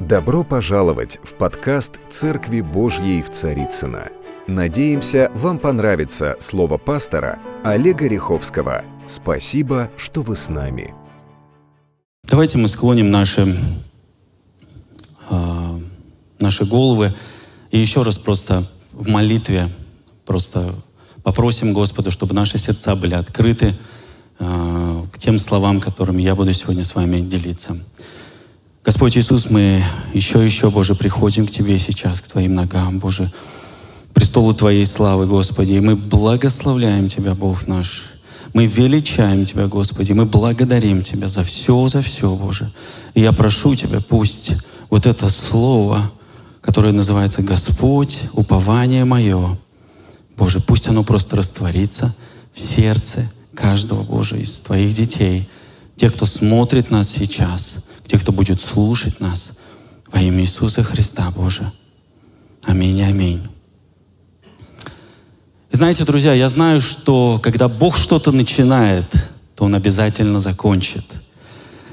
Добро пожаловать в подкаст «Церкви Божьей в Царицыно». Надеемся, вам понравится слово пастора Олега Риховского. Спасибо, что вы с нами. Давайте мы склоним наши, э, наши головы и еще раз просто в молитве просто попросим Господа, чтобы наши сердца были открыты э, к тем словам, которыми я буду сегодня с вами делиться. Господь Иисус, мы еще еще, Боже, приходим к Тебе сейчас, к Твоим ногам, Боже, престолу Твоей славы, Господи, и мы благословляем Тебя, Бог наш. Мы величаем Тебя, Господи, мы благодарим Тебя за все, за все, Боже. И я прошу Тебя, пусть вот это слово, которое называется Господь, упование мое, Боже, пусть оно просто растворится в сердце каждого, Боже, из Твоих детей, тех, кто смотрит нас сейчас — те, кто будет слушать нас во имя Иисуса Христа, Боже. Аминь, аминь. Знаете, друзья, я знаю, что когда Бог что-то начинает, то Он обязательно закончит.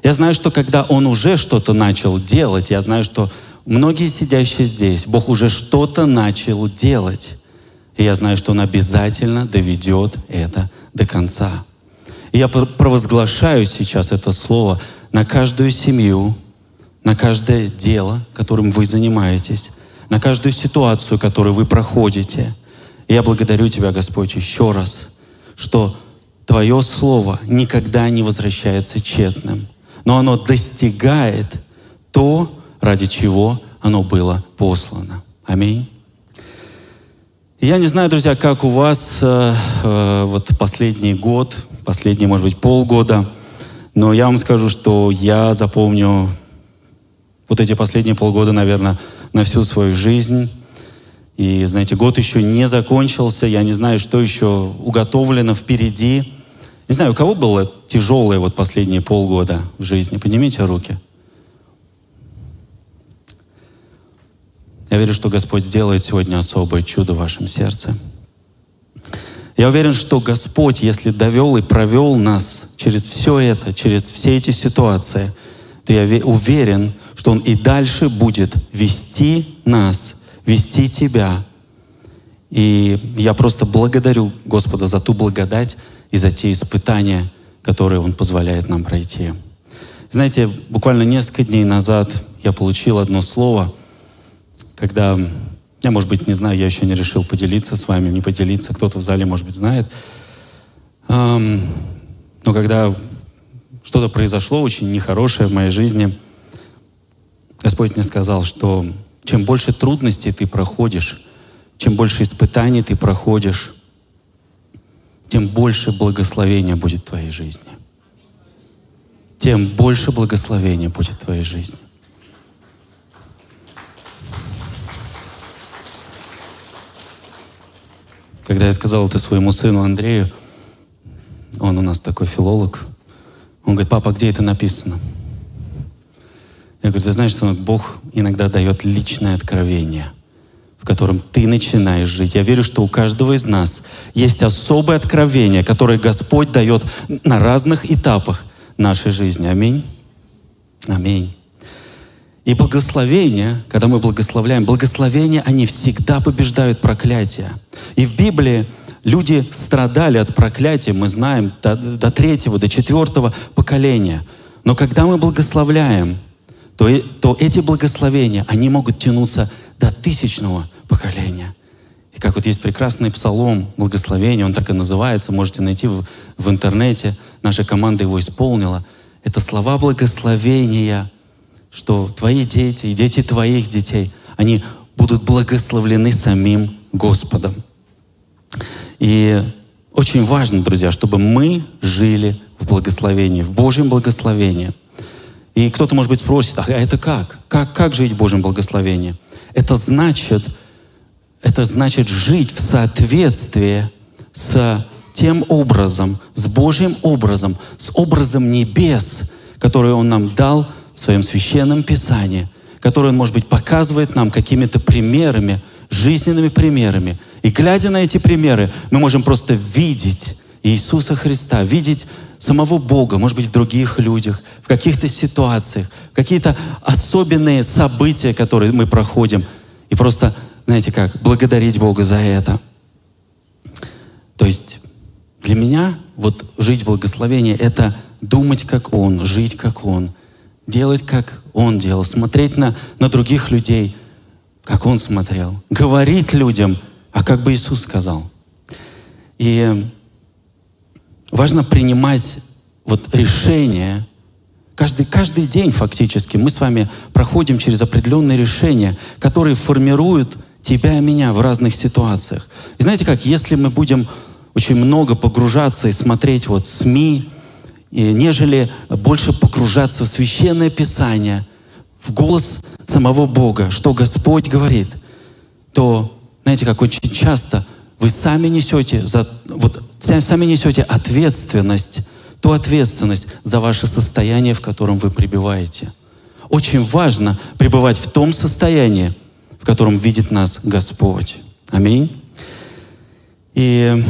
Я знаю, что когда Он уже что-то начал делать, я знаю, что многие сидящие здесь, Бог уже что-то начал делать. И я знаю, что Он обязательно доведет это до конца. И я провозглашаю сейчас это слово на каждую семью, на каждое дело, которым вы занимаетесь, на каждую ситуацию, которую вы проходите. И я благодарю Тебя, Господь, еще раз, что Твое Слово никогда не возвращается тщетным, но оно достигает то, ради чего оно было послано. Аминь. Я не знаю, друзья, как у вас э, э, вот последний год, последний, может быть, полгода – но я вам скажу, что я запомню вот эти последние полгода, наверное, на всю свою жизнь. И, знаете, год еще не закончился, я не знаю, что еще уготовлено впереди. Не знаю, у кого было тяжелое вот последние полгода в жизни? Поднимите руки. Я верю, что Господь сделает сегодня особое чудо в вашем сердце. Я уверен, что Господь, если довел и провел нас через все это, через все эти ситуации, то я уверен, что Он и дальше будет вести нас, вести тебя. И я просто благодарю Господа за ту благодать и за те испытания, которые Он позволяет нам пройти. Знаете, буквально несколько дней назад я получил одно слово, когда я, может быть, не знаю, я еще не решил поделиться с вами, не поделиться. Кто-то в зале, может быть, знает. Но когда что-то произошло очень нехорошее в моей жизни, Господь мне сказал, что чем больше трудностей ты проходишь, чем больше испытаний ты проходишь, тем больше благословения будет в твоей жизни. Тем больше благословения будет в твоей жизни. Когда я сказал это своему сыну Андрею, он у нас такой филолог, он говорит, папа, где это написано? Я говорю, ты знаешь, сынок, Бог иногда дает личное откровение, в котором ты начинаешь жить. Я верю, что у каждого из нас есть особое откровение, которое Господь дает на разных этапах нашей жизни. Аминь. Аминь. И благословения, когда мы благословляем, благословения, они всегда побеждают проклятие. И в Библии люди страдали от проклятия, мы знаем, до, до третьего, до четвертого поколения. Но когда мы благословляем, то, то эти благословения, они могут тянуться до тысячного поколения. И как вот есть прекрасный псалом благословения, он так и называется, можете найти в, в интернете, наша команда его исполнила. Это слова благословения что твои дети и дети твоих детей, они будут благословлены самим Господом. И очень важно, друзья, чтобы мы жили в благословении, в Божьем благословении. И кто-то, может быть, спросит, а это как? Как, как жить в Божьем благословении? Это значит, это значит жить в соответствии с тем образом, с Божьим образом, с образом небес, который Он нам дал в своем священном писании, которое Он, может быть, показывает нам какими-то примерами, жизненными примерами. И глядя на эти примеры, мы можем просто видеть Иисуса Христа, видеть самого Бога, может быть, в других людях, в каких-то ситуациях, какие-то особенные события, которые мы проходим. И просто, знаете как, благодарить Бога за это. То есть для меня вот жить в благословении — это думать, как Он, жить, как Он, делать, как Он делал, смотреть на, на других людей, как Он смотрел, говорить людям, а как бы Иисус сказал. И важно принимать вот решения. Каждый, каждый день фактически мы с вами проходим через определенные решения, которые формируют тебя и меня в разных ситуациях. И знаете как, если мы будем очень много погружаться и смотреть вот СМИ, нежели больше погружаться в Священное Писание, в голос самого Бога, что Господь говорит, то, знаете, как очень часто вы сами несете, за, вот, сами несете ответственность, ту ответственность за ваше состояние, в котором вы пребываете. Очень важно пребывать в том состоянии, в котором видит нас Господь. Аминь. И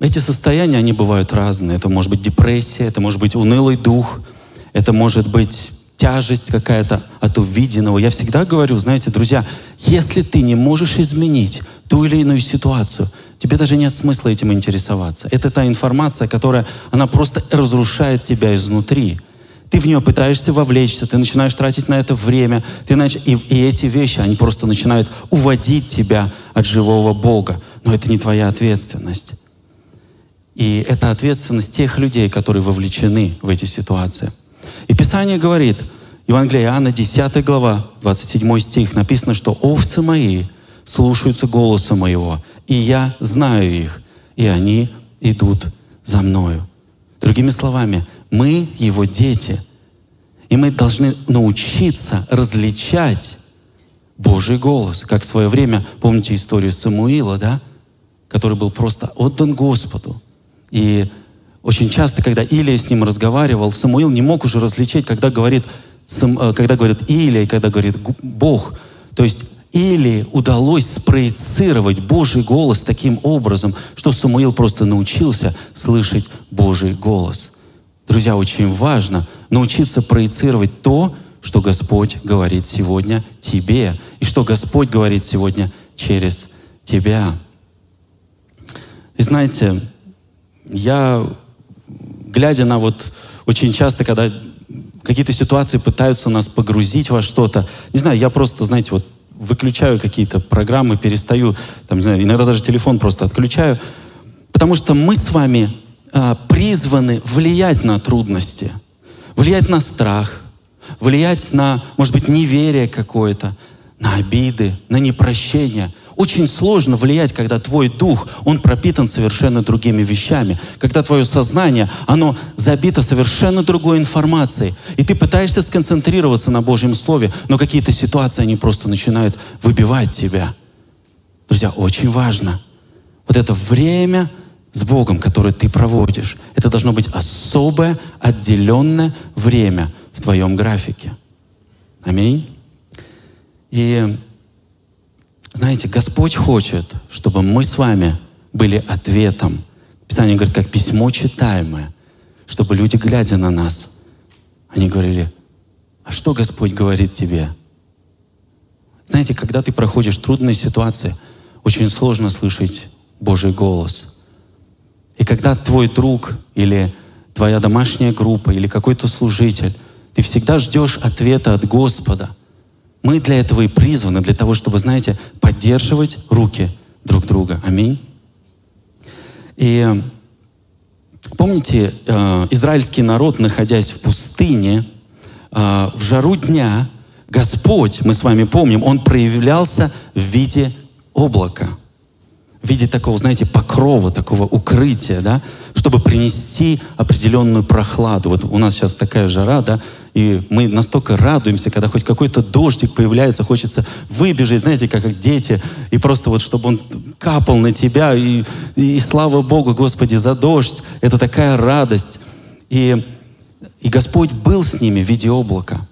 эти состояния, они бывают разные. Это может быть депрессия, это может быть унылый дух, это может быть тяжесть какая-то от увиденного. Я всегда говорю, знаете, друзья, если ты не можешь изменить ту или иную ситуацию, тебе даже нет смысла этим интересоваться. Это та информация, которая, она просто разрушает тебя изнутри. Ты в нее пытаешься вовлечься, ты начинаешь тратить на это время, ты нач... и, и эти вещи, они просто начинают уводить тебя от живого Бога. Но это не твоя ответственность. И это ответственность тех людей, которые вовлечены в эти ситуации. И Писание говорит, Евангелие Иоанна, 10 глава, 27 стих, написано, что «овцы мои слушаются голоса моего, и я знаю их, и они идут за мною». Другими словами, мы его дети, и мы должны научиться различать Божий голос. Как в свое время, помните историю Самуила, да? Который был просто отдан Господу. И очень часто, когда Илия с ним разговаривал, Самуил не мог уже различить, когда говорит, э, когда говорит Илия когда говорит Бог. То есть Или удалось спроецировать Божий голос таким образом, что Самуил просто научился слышать Божий голос. Друзья, очень важно научиться проецировать то, что Господь говорит сегодня тебе, и что Господь говорит сегодня через тебя. И знаете, я, глядя на вот очень часто, когда какие-то ситуации пытаются нас погрузить во что-то, не знаю, я просто, знаете, вот выключаю какие-то программы, перестаю, там, не знаю, иногда даже телефон просто отключаю, потому что мы с вами а, призваны влиять на трудности, влиять на страх, влиять на, может быть, неверие какое-то, на обиды, на непрощение. Очень сложно влиять, когда твой дух, он пропитан совершенно другими вещами. Когда твое сознание, оно забито совершенно другой информацией. И ты пытаешься сконцентрироваться на Божьем Слове, но какие-то ситуации, они просто начинают выбивать тебя. Друзья, очень важно. Вот это время с Богом, которое ты проводишь, это должно быть особое, отделенное время в твоем графике. Аминь. И знаете, Господь хочет, чтобы мы с вами были ответом. Писание говорит, как письмо читаемое, чтобы люди, глядя на нас, они говорили, а что Господь говорит тебе? Знаете, когда ты проходишь трудные ситуации, очень сложно слышать Божий голос. И когда твой друг или твоя домашняя группа или какой-то служитель, ты всегда ждешь ответа от Господа – мы для этого и призваны, для того, чтобы, знаете, поддерживать руки друг друга. Аминь. И помните, э, израильский народ, находясь в пустыне, э, в жару дня, Господь, мы с вами помним, Он проявлялся в виде облака в виде такого, знаете, покрова, такого укрытия, да, чтобы принести определенную прохладу. Вот у нас сейчас такая жара, да, и мы настолько радуемся, когда хоть какой-то дождик появляется, хочется выбежать, знаете, как дети, и просто вот, чтобы он капал на тебя, и, и слава Богу, Господи, за дождь. Это такая радость. И, и Господь был с ними в виде облака,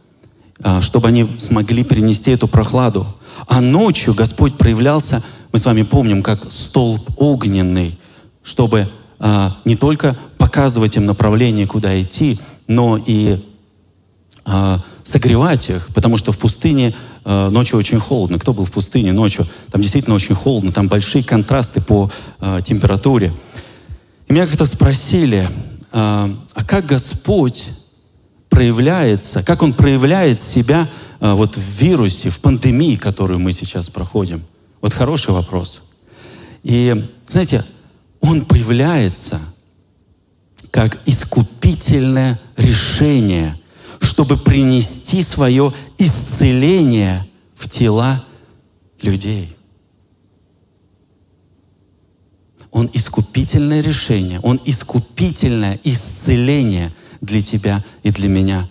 а, чтобы они смогли принести эту прохладу. А ночью Господь проявлялся мы с вами помним, как столб огненный чтобы а, не только показывать им направление, куда идти, но и а, согревать их, потому что в пустыне а, ночью очень холодно. Кто был в пустыне ночью? Там действительно очень холодно, там большие контрасты по а, температуре. И меня как-то спросили, а, а как Господь проявляется, как Он проявляет себя а, вот в вирусе, в пандемии, которую мы сейчас проходим? Вот хороший вопрос. И, знаете, Он появляется как искупительное решение, чтобы принести свое исцеление в тела людей. Он искупительное решение, Он искупительное исцеление для тебя и для меня.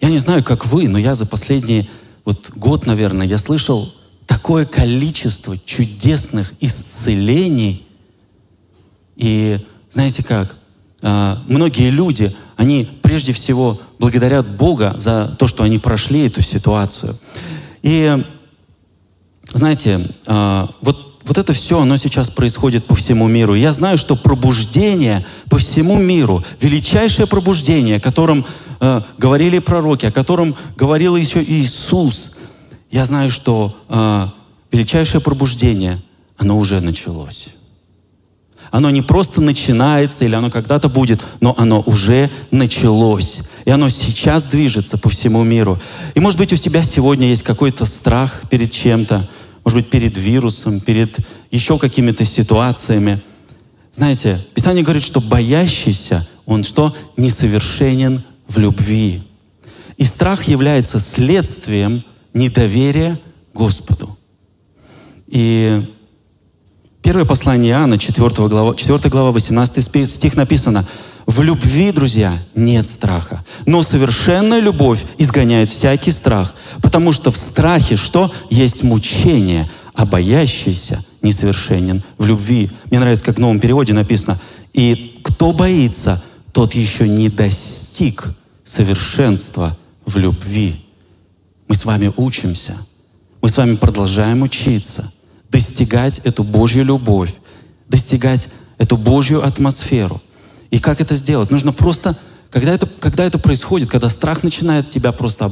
Я не знаю, как вы, но я за последний вот год, наверное, я слышал такое количество чудесных исцелений. И знаете как? А, многие люди, они прежде всего благодарят Бога за то, что они прошли эту ситуацию. И знаете, а, вот вот это все, оно сейчас происходит по всему миру. Я знаю, что пробуждение по всему миру, величайшее пробуждение, о котором э, говорили пророки, о котором говорил еще Иисус, я знаю, что э, величайшее пробуждение, оно уже началось. Оно не просто начинается или оно когда-то будет, но оно уже началось. И оно сейчас движется по всему миру. И может быть у тебя сегодня есть какой-то страх перед чем-то, может быть, перед вирусом, перед еще какими-то ситуациями. Знаете, Писание говорит, что боящийся, он что? Несовершенен в любви. И страх является следствием недоверия Господу. И первое послание Иоанна, 4 глава, 4 глава 18 стих написано, в любви, друзья, нет страха. Но совершенная любовь изгоняет всякий страх, потому что в страхе что? Есть мучение, а боящийся несовершенен в любви. Мне нравится, как в новом переводе написано, и кто боится, тот еще не достиг совершенства в любви. Мы с вами учимся, мы с вами продолжаем учиться, достигать эту Божью любовь, достигать эту Божью атмосферу. И как это сделать? Нужно просто, когда это, когда это происходит, когда страх начинает тебя просто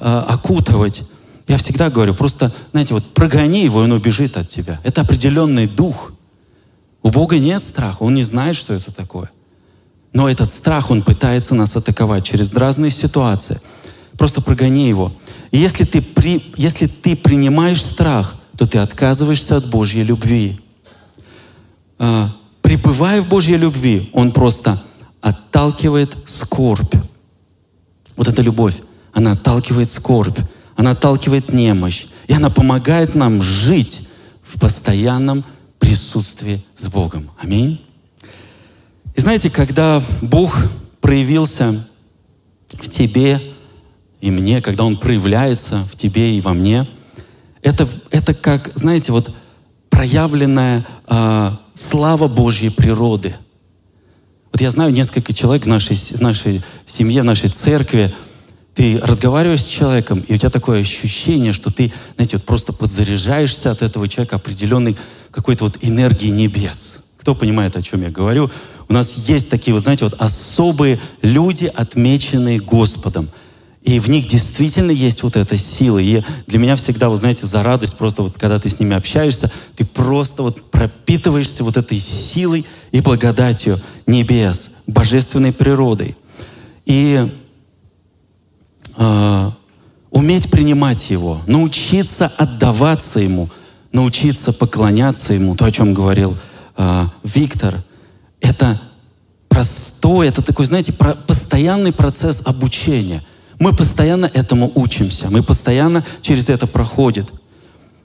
э, окутывать, я всегда говорю, просто, знаете, вот прогони его, и он убежит от тебя. Это определенный дух. У Бога нет страха, Он не знает, что это такое. Но этот страх, он пытается нас атаковать через разные ситуации. Просто прогони его. И если ты, при, если ты принимаешь страх, то ты отказываешься от Божьей любви. А, пребывая в Божьей любви, Он просто отталкивает скорбь. Вот эта любовь, она отталкивает скорбь, она отталкивает немощь, и она помогает нам жить в постоянном присутствии с Богом. Аминь. И знаете, когда Бог проявился в тебе и мне, когда Он проявляется в тебе и во мне, это, это как, знаете, вот проявленная э, слава Божьей природы. Вот я знаю несколько человек в нашей, в нашей семье, в нашей церкви, ты разговариваешь с человеком, и у тебя такое ощущение, что ты, знаете, вот просто подзаряжаешься от этого человека определенной какой-то вот энергии небес. Кто понимает, о чем я говорю? У нас есть такие, вот знаете, вот особые люди, отмеченные Господом. И в них действительно есть вот эта сила. И для меня всегда, вы знаете, за радость просто вот когда ты с ними общаешься, ты просто вот пропитываешься вот этой силой и благодатью небес, божественной природой. И э, уметь принимать Его, научиться отдаваться Ему, научиться поклоняться Ему, то, о чем говорил э, Виктор, это простой, это такой, знаете, про, постоянный процесс обучения – мы постоянно этому учимся, мы постоянно через это проходим.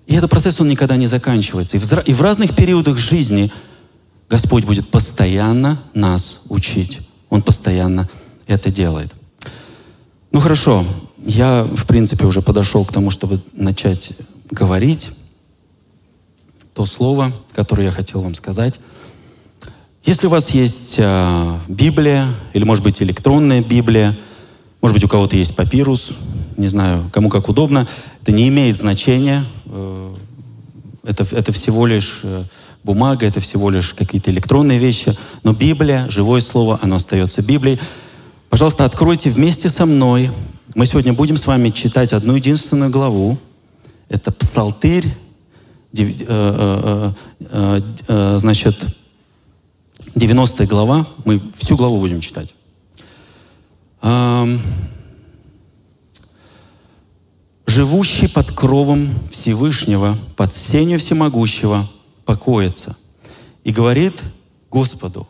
И этот процесс, он никогда не заканчивается. И в, и в разных периодах жизни Господь будет постоянно нас учить. Он постоянно это делает. Ну хорошо, я, в принципе, уже подошел к тому, чтобы начать говорить то слово, которое я хотел вам сказать. Если у вас есть э, Библия, или, может быть, электронная Библия, может быть, у кого-то есть папирус, не знаю, кому как удобно. Это не имеет значения. Э, это, это всего лишь э, бумага, это всего лишь какие-то электронные вещи. Но Библия, живое слово, оно остается Библией. Пожалуйста, откройте вместе со мной. Мы сегодня будем с вами читать одну единственную главу. Это Псалтырь, э, значит, 90 глава. Мы всю главу будем читать. Живущий под кровом Всевышнего, под сенью всемогущего, покоится и говорит Господу,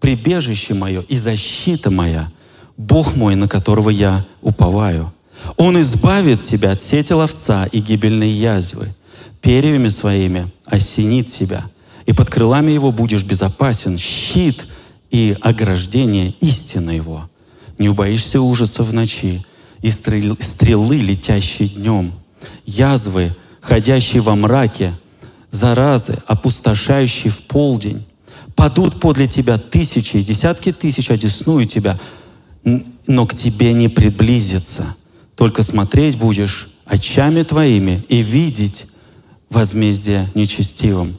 прибежище мое и защита моя, Бог мой, на которого я уповаю. Он избавит тебя от сети ловца и гибельной язвы, перьями своими осенит тебя, и под крылами его будешь безопасен, щит и ограждение истины его. Не убоишься ужаса в ночи, и стрелы, летящие днем, язвы, ходящие во мраке, заразы, опустошающие в полдень. Падут подле тебя тысячи десятки тысяч, одесную тебя, но к тебе не приблизится. Только смотреть будешь очами твоими и видеть возмездие нечестивым.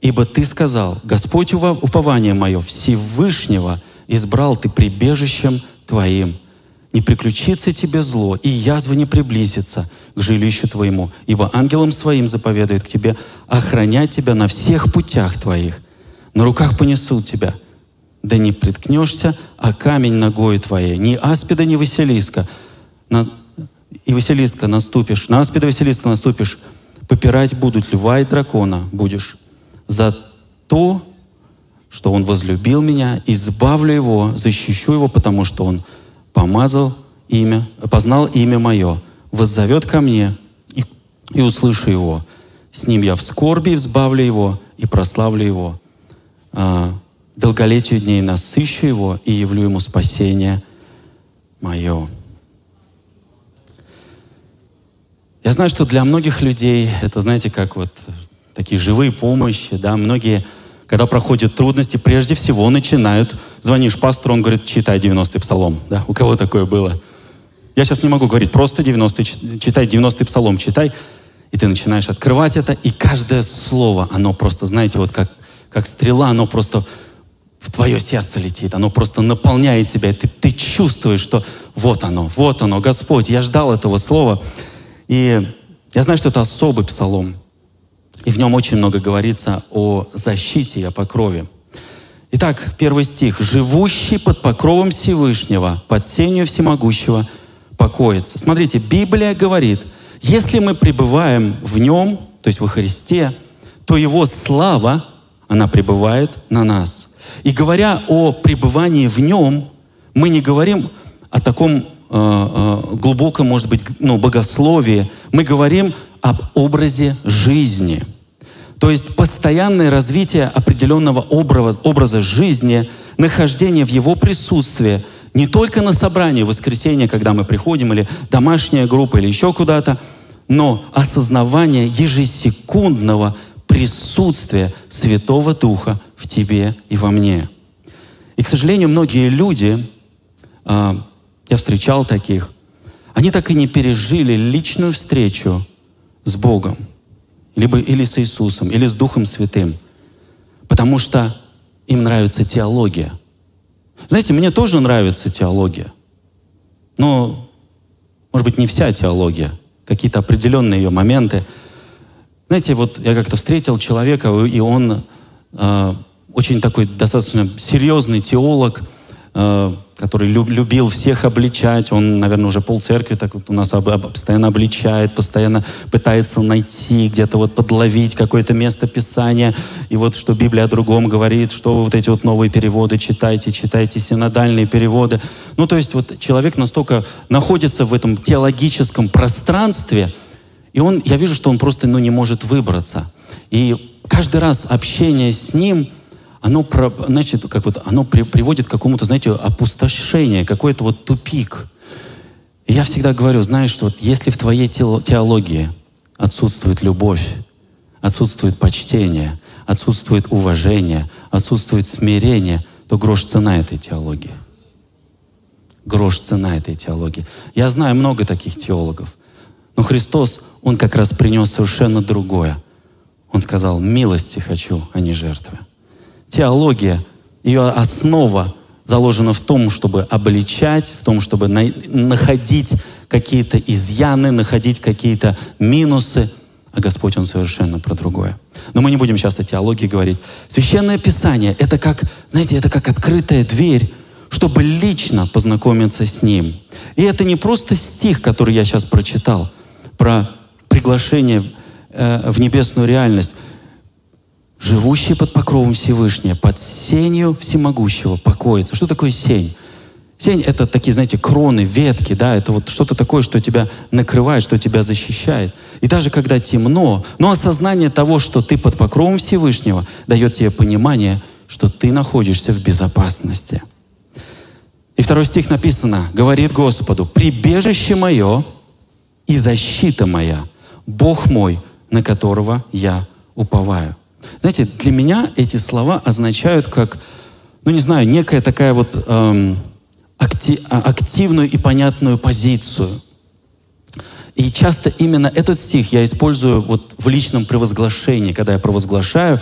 Ибо ты сказал, Господь упование мое, Всевышнего избрал ты прибежищем твоим не приключится тебе зло, и язва не приблизится к жилищу твоему, ибо ангелом своим заповедует к тебе охранять тебя на всех путях твоих. На руках понесут тебя, да не приткнешься, а камень ногою твоей, ни аспида, ни Василиска, на, и Василиска наступишь, на аспида Василиска наступишь, попирать будут льва и дракона будешь. За то, что он возлюбил меня, избавлю его, защищу его, потому что он помазал имя, познал имя мое, воззовет ко мне и, и услышу его. С ним я в скорби взбавлю его и прославлю его. А, долголетию дней насыщу его и явлю ему спасение мое. Я знаю, что для многих людей это, знаете, как вот такие живые помощи, да, многие когда проходят трудности, прежде всего начинают, звонишь пастору, он говорит, читай 90-й псалом. Да? У кого такое было? Я сейчас не могу говорить, просто 90-й, читай 90-й псалом, читай. И ты начинаешь открывать это, и каждое слово, оно просто, знаете, вот как, как стрела, оно просто в твое сердце летит, оно просто наполняет тебя, и ты, ты чувствуешь, что вот оно, вот оно, Господь, я ждал этого слова. И я знаю, что это особый псалом. И в нем очень много говорится о защите и о покрове. Итак, первый стих. «Живущий под покровом Всевышнего, под сенью всемогущего, покоится». Смотрите, Библия говорит, если мы пребываем в Нем, то есть во Христе, то Его слава, она пребывает на нас. И говоря о пребывании в Нем, мы не говорим о таком э, э, глубоком, может быть, ну, богословии, мы говорим об образе жизни. То есть постоянное развитие определенного образа, образа жизни, нахождение в его присутствии, не только на собрании в воскресенье, когда мы приходим, или домашняя группа, или еще куда-то, но осознавание ежесекундного присутствия Святого Духа в тебе и во мне. И, к сожалению, многие люди, а, я встречал таких, они так и не пережили личную встречу с Богом, либо или с Иисусом, или с Духом Святым, потому что им нравится теология. Знаете, мне тоже нравится теология, но, может быть, не вся теология, какие-то определенные ее моменты. Знаете, вот я как-то встретил человека, и он э, очень такой достаточно серьезный теолог, э, который любил всех обличать. Он, наверное, уже пол церкви так вот у нас постоянно обличает, постоянно пытается найти, где-то вот подловить какое-то место Писания. И вот что Библия о другом говорит, что вот эти вот новые переводы читайте, читайте синодальные переводы. Ну, то есть вот человек настолько находится в этом теологическом пространстве, и он, я вижу, что он просто ну, не может выбраться. И каждый раз общение с ним — оно, значит, как вот, оно при, приводит к какому-то, знаете, опустошению, какой-то вот тупик. И я всегда говорю, знаешь, что вот если в твоей теологии отсутствует любовь, отсутствует почтение, отсутствует уважение, отсутствует смирение, то грош цена этой теологии. Грош цена этой теологии. Я знаю много таких теологов, но Христос, Он как раз принес совершенно другое. Он сказал, милости хочу, а не жертвы. Теология, ее основа заложена в том, чтобы обличать, в том, чтобы на, находить какие-то изъяны, находить какие-то минусы. А Господь, Он совершенно про другое. Но мы не будем сейчас о теологии говорить. Священное Писание — это как, знаете, это как открытая дверь, чтобы лично познакомиться с Ним. И это не просто стих, который я сейчас прочитал, про приглашение э, в небесную реальность. Живущий под покровом Всевышнего, под сенью всемогущего покоится. Что такое сень? Сень — это такие, знаете, кроны, ветки, да, это вот что-то такое, что тебя накрывает, что тебя защищает. И даже когда темно, но осознание того, что ты под покровом Всевышнего, дает тебе понимание, что ты находишься в безопасности. И второй стих написано, говорит Господу, «Прибежище мое и защита моя, Бог мой, на которого я уповаю». Знаете, для меня эти слова означают как, ну не знаю, некая такая вот эм, акти, а, активную и понятную позицию. И часто именно этот стих я использую вот в личном превозглашении, когда я провозглашаю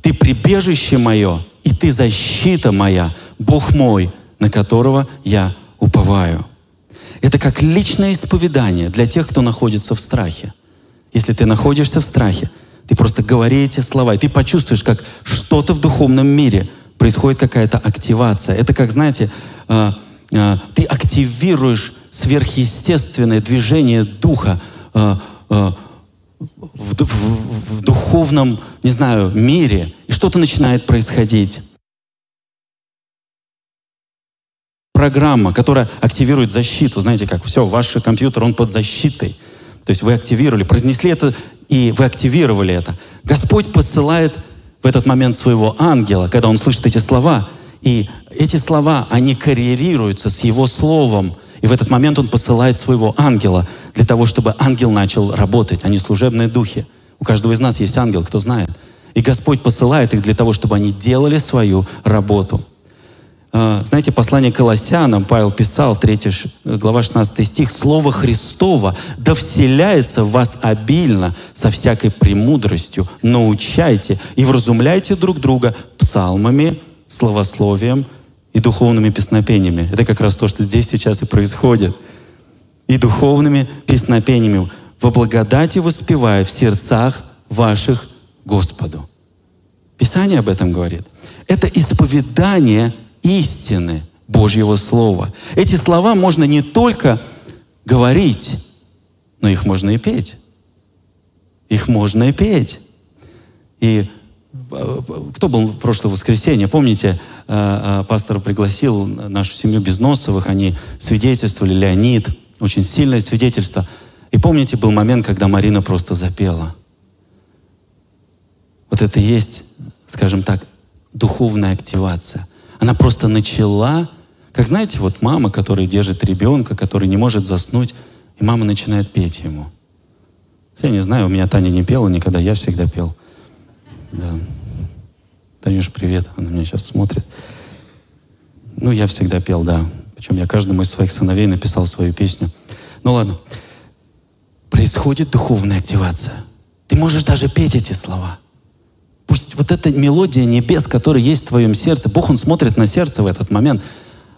«Ты прибежище мое, и ты защита моя, Бог мой, на которого я уповаю». Это как личное исповедание для тех, кто находится в страхе. Если ты находишься в страхе, ты просто говори эти слова, и ты почувствуешь, как что-то в духовном мире происходит какая-то активация. Это как, знаете, э, э, ты активируешь сверхъестественное движение духа э, в, в, в духовном, не знаю, мире, и что-то начинает происходить. Программа, которая активирует защиту, знаете как, все, ваш компьютер, он под защитой. То есть вы активировали, произнесли это, и вы активировали это. Господь посылает в этот момент своего ангела, когда он слышит эти слова, и эти слова, они коррелируются с его словом. И в этот момент он посылает своего ангела для того, чтобы ангел начал работать, они служебные духи. У каждого из нас есть ангел, кто знает. И Господь посылает их для того, чтобы они делали свою работу. А, знаете, послание Колоссянам Павел писал, 3 глава 16 стих, «Слово Христово да вселяется в вас обильно со всякой премудростью, научайте и вразумляйте друг друга псалмами, словословием и духовными песнопениями». Это как раз то, что здесь сейчас и происходит. И духовными песнопениями, во благодати воспевая в сердцах ваших Господу. Писание об этом говорит. Это исповедание истины Божьего Слова. Эти слова можно не только говорить, но их можно и петь. Их можно и петь. И э, кто был в прошлое воскресенье? Помните, э, э, пастор пригласил нашу семью Безносовых, они свидетельствовали, Леонид, очень сильное свидетельство. И помните, был момент, когда Марина просто запела. Вот это и есть, скажем так, духовная активация. Она просто начала, как знаете, вот мама, которая держит ребенка, который не может заснуть, и мама начинает петь ему. Я не знаю, у меня Таня не пела никогда, я всегда пел. Да. Танюш, привет, она меня сейчас смотрит. Ну, я всегда пел, да. Причем я каждому из своих сыновей написал свою песню. Ну ладно. Происходит духовная активация. Ты можешь даже петь эти слова. Пусть вот эта мелодия небес, которая есть в твоем сердце, Бог, Он смотрит на сердце в этот момент.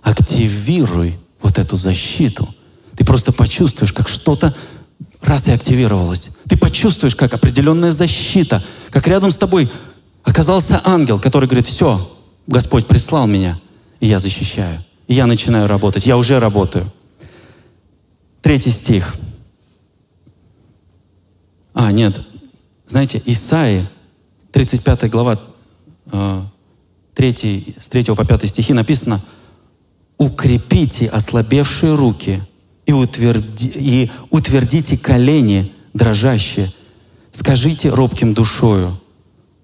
Активируй вот эту защиту. Ты просто почувствуешь, как что-то раз и активировалось. Ты почувствуешь, как определенная защита, как рядом с тобой оказался ангел, который говорит, все, Господь прислал меня, и я защищаю. И я начинаю работать. Я уже работаю. Третий стих. А, нет. Знаете, Исаи 35 глава, 3, э, с 3 по 5 стихи написано, «Укрепите ослабевшие руки и, утверди, и утвердите колени дрожащие. Скажите робким душою,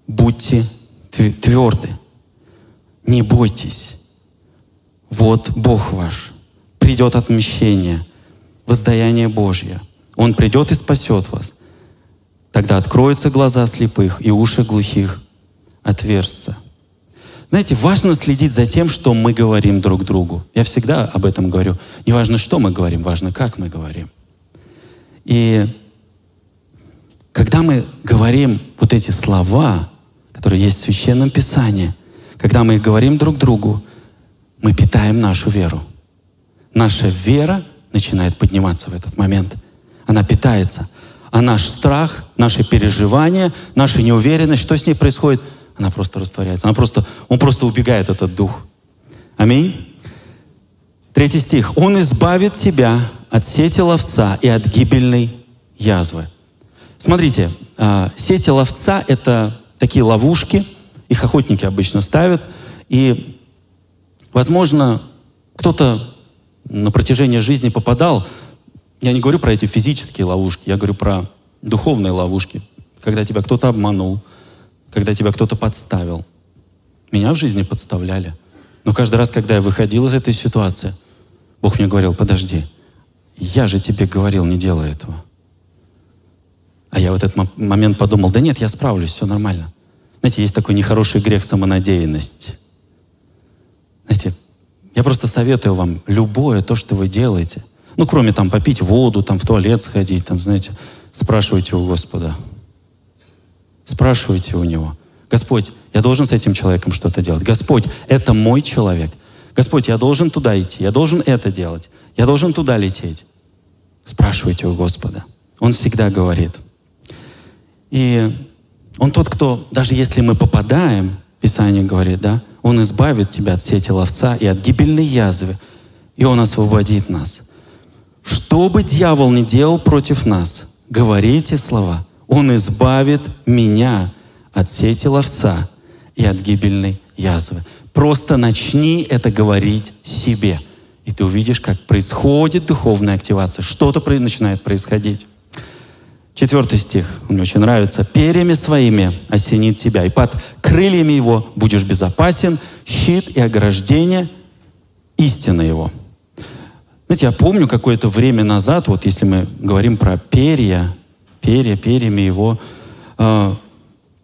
будьте тверды, не бойтесь. Вот Бог ваш, придет отмещение, воздаяние Божье. Он придет и спасет вас. Тогда откроются глаза слепых и уши глухих отверстся. Знаете, важно следить за тем, что мы говорим друг другу. Я всегда об этом говорю. Не важно, что мы говорим, важно, как мы говорим. И когда мы говорим вот эти слова, которые есть в Священном Писании, когда мы их говорим друг другу, мы питаем нашу веру. Наша вера начинает подниматься в этот момент. Она питается. А наш страх, наши переживания, наша неуверенность, что с ней происходит, она просто растворяется. Она просто, он просто убегает, этот дух. Аминь. Третий стих. «Он избавит тебя от сети ловца и от гибельной язвы». Смотрите, а, сети ловца — это такие ловушки, их охотники обычно ставят, и, возможно, кто-то на протяжении жизни попадал, я не говорю про эти физические ловушки, я говорю про духовные ловушки, когда тебя кто-то обманул, когда тебя кто-то подставил. Меня в жизни подставляли. Но каждый раз, когда я выходил из этой ситуации, Бог мне говорил, подожди, я же тебе говорил, не делай этого. А я в этот момент подумал, да нет, я справлюсь, все нормально. Знаете, есть такой нехороший грех самонадеянности. Знаете, я просто советую вам любое то, что вы делаете, ну, кроме там попить воду, там в туалет сходить, там, знаете, спрашивайте у Господа. Спрашивайте у Него. Господь, я должен с этим человеком что-то делать. Господь, это мой человек. Господь, я должен туда идти, я должен это делать, я должен туда лететь. Спрашивайте у Господа. Он всегда говорит. И Он тот, кто, даже если мы попадаем, Писание говорит, да, Он избавит тебя от сети ловца и от гибельной язвы, и Он освободит нас. Что бы дьявол ни делал против нас, говорите слова. Он избавит меня от сети ловца и от гибельной язвы. Просто начни это говорить себе. И ты увидишь, как происходит духовная активация. Что-то начинает происходить. Четвертый стих, мне очень нравится. «Перьями своими осенит тебя, и под крыльями его будешь безопасен, щит и ограждение, истина его». Знаете, я помню какое-то время назад, вот если мы говорим про перья, перья, перьями его, э,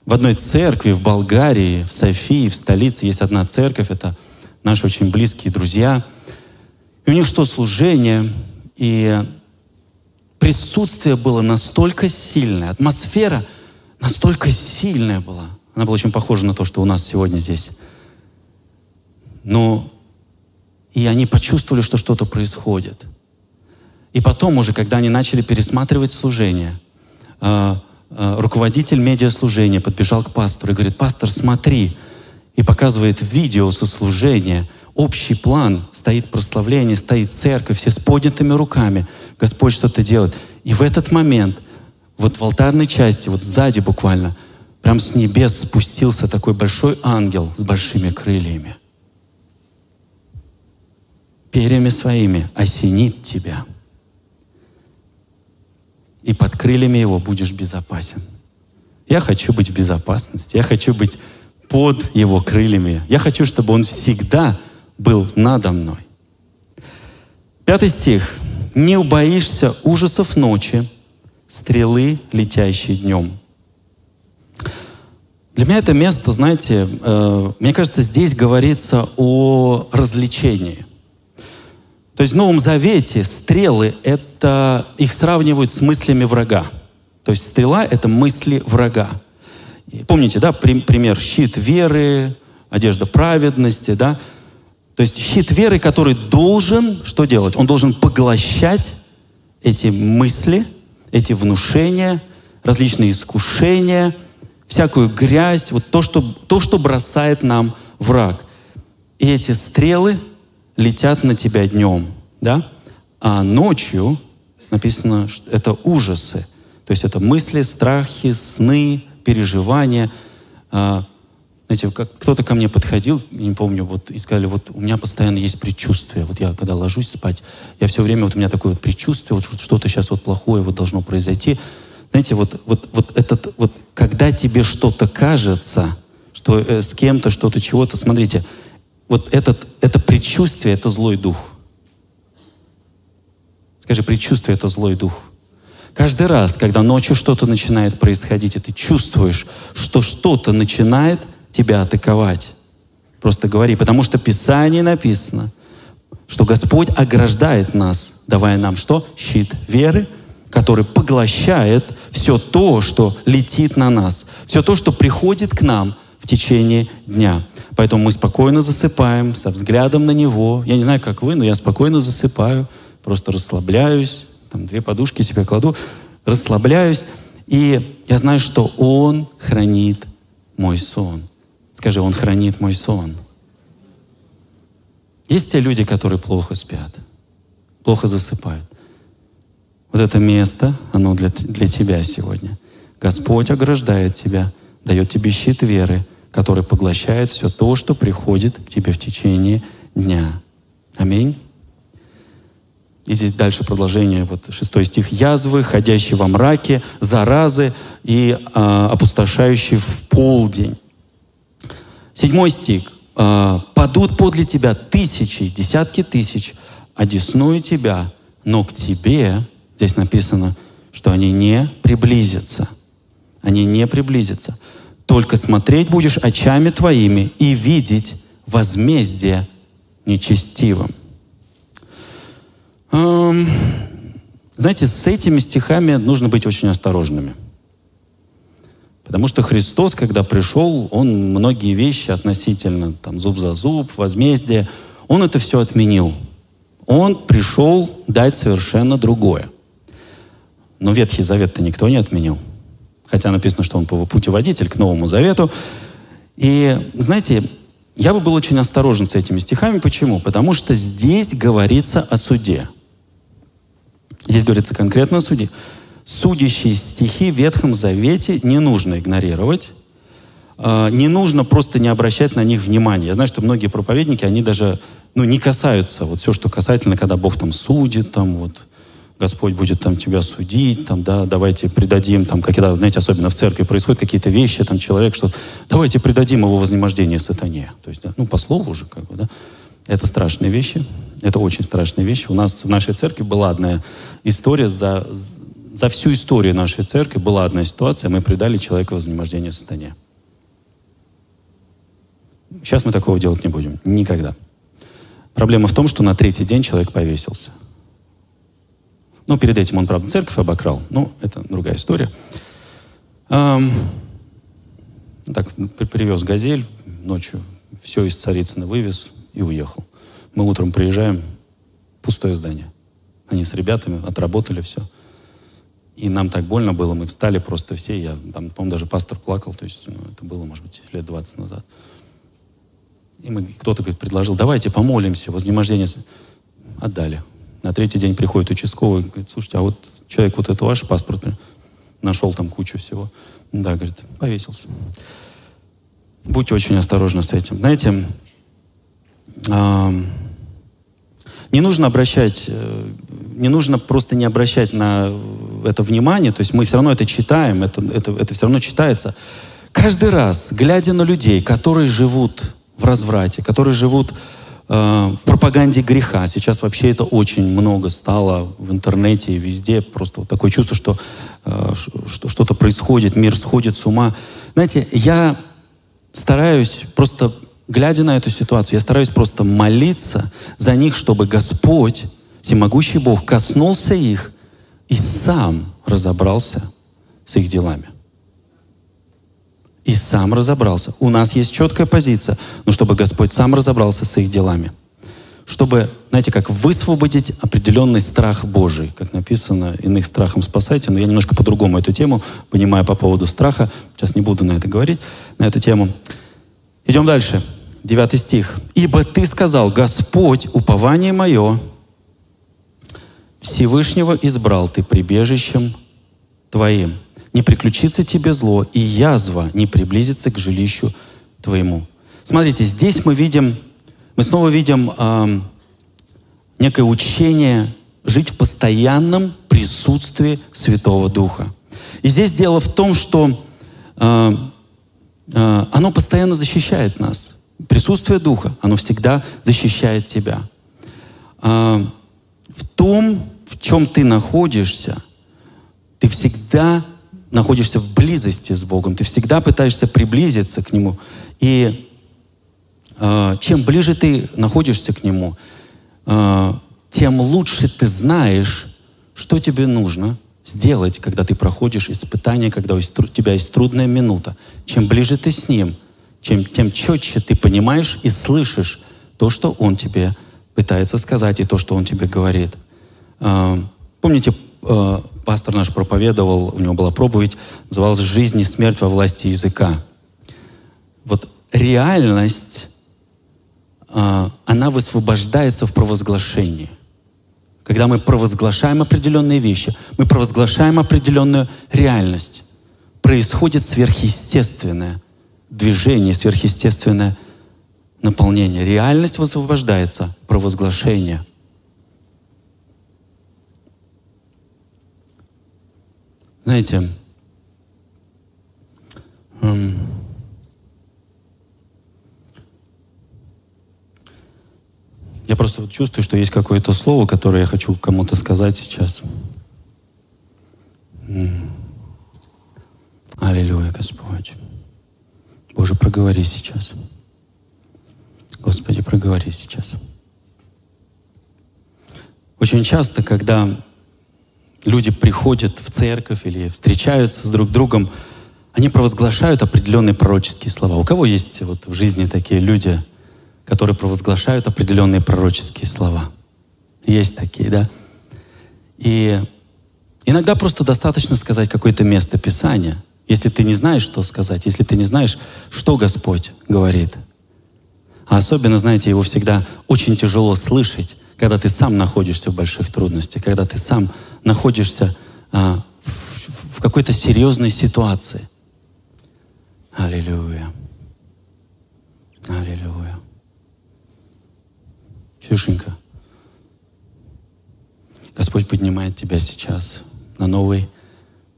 в одной церкви в Болгарии, в Софии, в столице есть одна церковь, это наши очень близкие друзья. И у них что, служение, и присутствие было настолько сильное, атмосфера настолько сильная была. Она была очень похожа на то, что у нас сегодня здесь. Но и они почувствовали, что что-то происходит. И потом уже, когда они начали пересматривать служение, а, Э, руководитель медиаслужения подбежал к пастору и говорит, пастор, смотри, и показывает видео сослужения, общий план, стоит прославление, стоит церковь, все с поднятыми руками. Господь что-то делает. И в этот момент, вот в алтарной части, вот сзади буквально, прям с небес спустился такой большой ангел с большими крыльями. Перьями своими осенит тебя – и под крыльями Его будешь безопасен. Я хочу быть в безопасности, я хочу быть под Его крыльями. Я хочу, чтобы Он всегда был надо мной. Пятый стих. «Не убоишься ужасов ночи, стрелы, летящие днем». Для меня это место, знаете, э, мне кажется, здесь говорится о развлечении. То есть в Новом Завете стрелы — это, их сравнивают с мыслями врага. То есть стрела — это мысли врага. И помните, да, пример щит веры, одежда праведности, да? То есть щит веры, который должен что делать? Он должен поглощать эти мысли, эти внушения, различные искушения, всякую грязь, вот то, что, то, что бросает нам враг. И эти стрелы летят на тебя днем, да? А ночью написано, что это ужасы. То есть это мысли, страхи, сны, переживания. А, знаете, как кто-то ко мне подходил, не помню, вот, и сказали, вот у меня постоянно есть предчувствие. Вот я, когда ложусь спать, я все время, вот у меня такое вот предчувствие, вот что-то сейчас вот плохое вот должно произойти. Знаете, вот, вот, вот этот, вот, когда тебе что-то кажется, что э, с кем-то что-то, чего-то, смотрите, вот этот, это предчувствие, это злой дух. Скажи, предчувствие — это злой дух. Каждый раз, когда ночью что-то начинает происходить, и ты чувствуешь, что что-то начинает тебя атаковать, просто говори, потому что в Писании написано, что Господь ограждает нас, давая нам что? Щит веры, который поглощает все то, что летит на нас, все то, что приходит к нам в течение дня. Поэтому мы спокойно засыпаем со взглядом на Него. Я не знаю, как вы, но я спокойно засыпаю, просто расслабляюсь, там две подушки себе кладу, расслабляюсь, и я знаю, что Он хранит мой сон. Скажи, Он хранит мой сон. Есть те люди, которые плохо спят, плохо засыпают. Вот это место, оно для, для тебя сегодня. Господь ограждает тебя, дает тебе щит веры, который поглощает все то, что приходит к тебе в течение дня. Аминь. И здесь дальше продолжение, вот шестой стих. «Язвы, ходящие во мраке, заразы и э, опустошающие в полдень». Седьмой стих. Э, «Падут подле тебя тысячи, десятки тысяч, одесную тебя, но к тебе Здесь написано, что они не приблизятся. Они не приблизятся. Только смотреть будешь очами твоими и видеть возмездие нечестивым. Эм, знаете, с этими стихами нужно быть очень осторожными. Потому что Христос, когда пришел, Он многие вещи относительно там, зуб за зуб, возмездие, Он это все отменил. Он пришел дать совершенно другое. Но Ветхий Завет-то никто не отменил. Хотя написано, что он путеводитель к Новому Завету. И, знаете, я бы был очень осторожен с этими стихами. Почему? Потому что здесь говорится о суде. Здесь говорится конкретно о суде. Судящие стихи в Ветхом Завете не нужно игнорировать. А, не нужно просто не обращать на них внимания. Я знаю, что многие проповедники, они даже ну, не касаются. Вот все, что касательно, когда Бог там судит, там вот, Господь будет там тебя судить, там, да, давайте предадим, там, когда, знаете, особенно в церкви происходят какие-то вещи, там, человек что давайте предадим его вознемождение сатане. То есть, да, ну, по слову уже, как бы, да. Это страшные вещи, это очень страшные вещи. У нас в нашей церкви была одна история, за, за всю историю нашей церкви была одна ситуация, мы предали человека вознемождение сатане. Сейчас мы такого делать не будем. Никогда. Проблема в том, что на третий день человек повесился – ну, перед этим он, правда, церковь обокрал. Ну, это другая история. Эм, так, привез «Газель» ночью, все из Царицына вывез и уехал. Мы утром приезжаем, пустое здание. Они с ребятами отработали все. И нам так больно было, мы встали просто все, я там, по-моему, даже пастор плакал, то есть ну, это было, может быть, лет 20 назад. И мы, кто-то говорит, предложил, давайте помолимся, вознемождение. Отдали. На третий день приходит участковый, говорит, слушайте, а вот человек, вот это ваш паспорт, нашел там кучу всего. Да, говорит, повесился. Будьте очень осторожны с этим. Знаете, не нужно обращать, э, не нужно просто не обращать на это внимание, то есть мы все равно это читаем, это, это, это все равно читается. Каждый раз, глядя на людей, которые живут в разврате, которые живут в пропаганде греха. Сейчас вообще это очень много стало в интернете и везде. Просто вот такое чувство, э, что что-то происходит, мир сходит с ума. Знаете, я стараюсь просто, глядя на эту ситуацию, я стараюсь просто молиться за них, чтобы Господь, всемогущий Бог, коснулся их и сам разобрался с их делами и сам разобрался. У нас есть четкая позиция, но чтобы Господь сам разобрался с их делами. Чтобы, знаете, как высвободить определенный страх Божий. Как написано, иных страхом спасайте. Но я немножко по-другому эту тему понимаю по поводу страха. Сейчас не буду на это говорить, на эту тему. Идем дальше. Девятый стих. «Ибо ты сказал, Господь, упование мое, Всевышнего избрал ты прибежищем твоим» не приключится тебе зло, и язва не приблизится к жилищу твоему. Смотрите, здесь мы видим, мы снова видим э, некое учение жить в постоянном присутствии Святого Духа. И здесь дело в том, что э, э, оно постоянно защищает нас. Присутствие Духа, оно всегда защищает тебя. Э, в том, в чем ты находишься, ты всегда находишься в близости с Богом, ты всегда пытаешься приблизиться к Нему. И э, чем ближе ты находишься к Нему, э, тем лучше ты знаешь, что тебе нужно сделать, когда ты проходишь испытание, когда у тебя есть трудная минута. Чем ближе ты с Ним, чем, тем четче ты понимаешь и слышишь то, что Он тебе пытается сказать, и то, что Он тебе говорит. А, помните, а, пастор наш проповедовал, у него была проповедь, называлась «Жизнь и смерть во власти языка». Вот реальность, а, она высвобождается в провозглашении. Когда мы провозглашаем определенные вещи, мы провозглашаем определенную реальность. Происходит сверхъестественное движение, сверхъестественное наполнение. Реальность высвобождается, провозглашение. Знаете, Я просто вот чувствую, что есть какое-то слово, которое я хочу кому-то сказать сейчас. Аллилуйя, Господь. Боже, проговори сейчас. Господи, проговори сейчас. Очень часто, когда люди приходят в церковь или встречаются с друг другом, они провозглашают определенные пророческие слова. У кого есть вот в жизни такие люди – которые провозглашают определенные пророческие слова. Есть такие, да? И иногда просто достаточно сказать какое-то место Писания, если ты не знаешь, что сказать, если ты не знаешь, что Господь говорит. А особенно, знаете, его всегда очень тяжело слышать, когда ты сам находишься в больших трудностях, когда ты сам находишься а, в, в какой-то серьезной ситуации. Аллилуйя. Аллилуйя. Ксюшенька, Господь поднимает тебя сейчас на новый,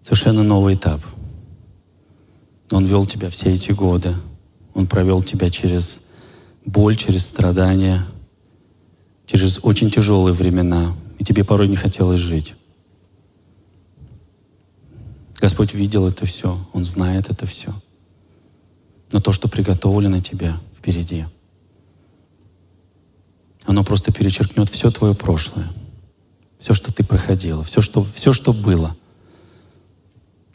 совершенно новый этап. Он вел тебя все эти годы. Он провел тебя через боль, через страдания, через очень тяжелые времена. И тебе порой не хотелось жить. Господь видел это все, Он знает это все. Но то, что приготовлено тебе впереди — оно просто перечеркнет все твое прошлое, все, что ты проходила, все, что, все, что было.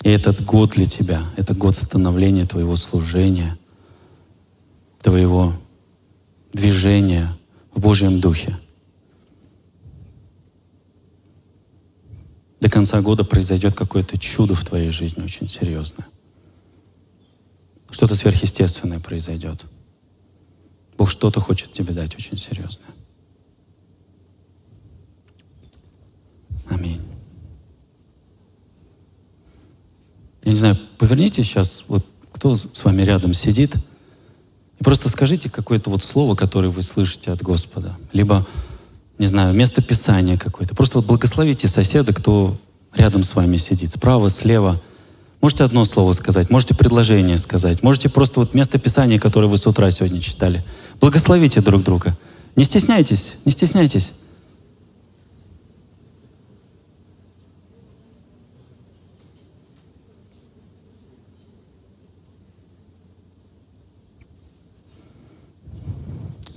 И этот год для тебя, это год становления твоего служения, твоего движения в Божьем Духе. До конца года произойдет какое-то чудо в твоей жизни очень серьезное. Что-то сверхъестественное произойдет. Бог что-то хочет тебе дать очень серьезное. Аминь. Я не знаю, поверните сейчас, вот кто с вами рядом сидит, и просто скажите какое-то вот слово, которое вы слышите от Господа. Либо, не знаю, место Писания какое-то. Просто вот благословите соседа, кто рядом с вами сидит, справа, слева. Можете одно слово сказать, можете предложение сказать, можете просто вот место Писания, которое вы с утра сегодня читали. Благословите друг друга. Не стесняйтесь, не стесняйтесь.